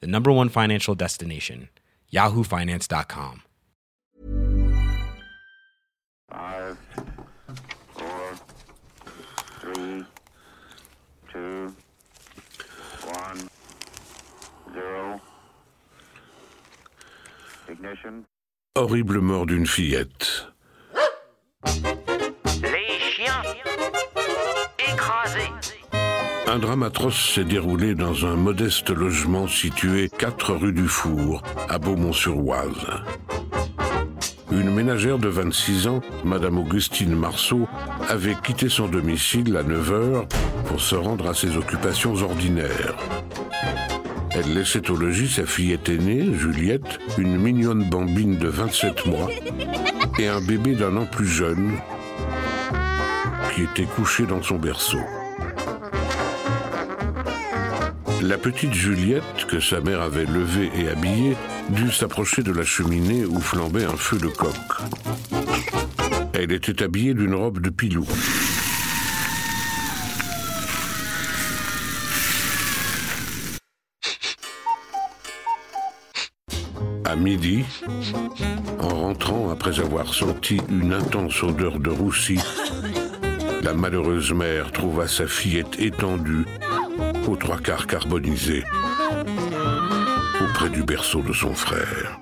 the number one financial destination, yahoofinance.com. Five, four, three, two, one, zero. Ignition. Horrible mort d'une fillette. Les chiens écrasés. Un drame atroce s'est déroulé dans un modeste logement situé 4 rue du Four, à Beaumont-sur-Oise. Une ménagère de 26 ans, Madame Augustine Marceau, avait quitté son domicile à 9 heures pour se rendre à ses occupations ordinaires. Elle laissait au logis sa fillette aînée, Juliette, une mignonne bambine de 27 mois, et un bébé d'un an plus jeune, qui était couché dans son berceau. La petite Juliette, que sa mère avait levée et habillée, dut s'approcher de la cheminée où flambait un feu de coq. Elle était habillée d'une robe de pilou. À midi, en rentrant après avoir senti une intense odeur de roussi, la malheureuse mère trouva sa fillette étendue, aux trois quarts carbonisée, auprès du berceau de son frère.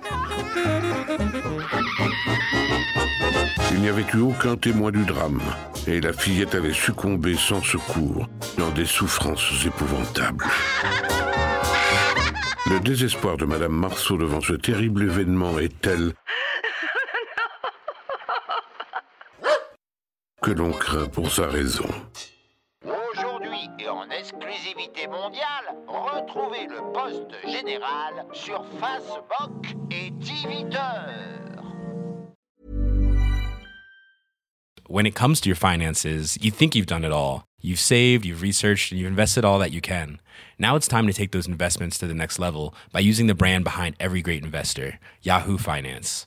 Il n'y avait eu aucun témoin du drame, et la fillette avait succombé sans secours dans des souffrances épouvantables. Le désespoir de Madame Marceau devant ce terrible événement est tel que l'on craint pour sa raison. En exclusivité mondiale, retrouvez le poste général sur Facebook et Twitter. When it comes to your finances, you think you've done it all. You've saved, you've researched, and you've invested all that you can. Now it's time to take those investments to the next level by using the brand behind every great investor, Yahoo Finance.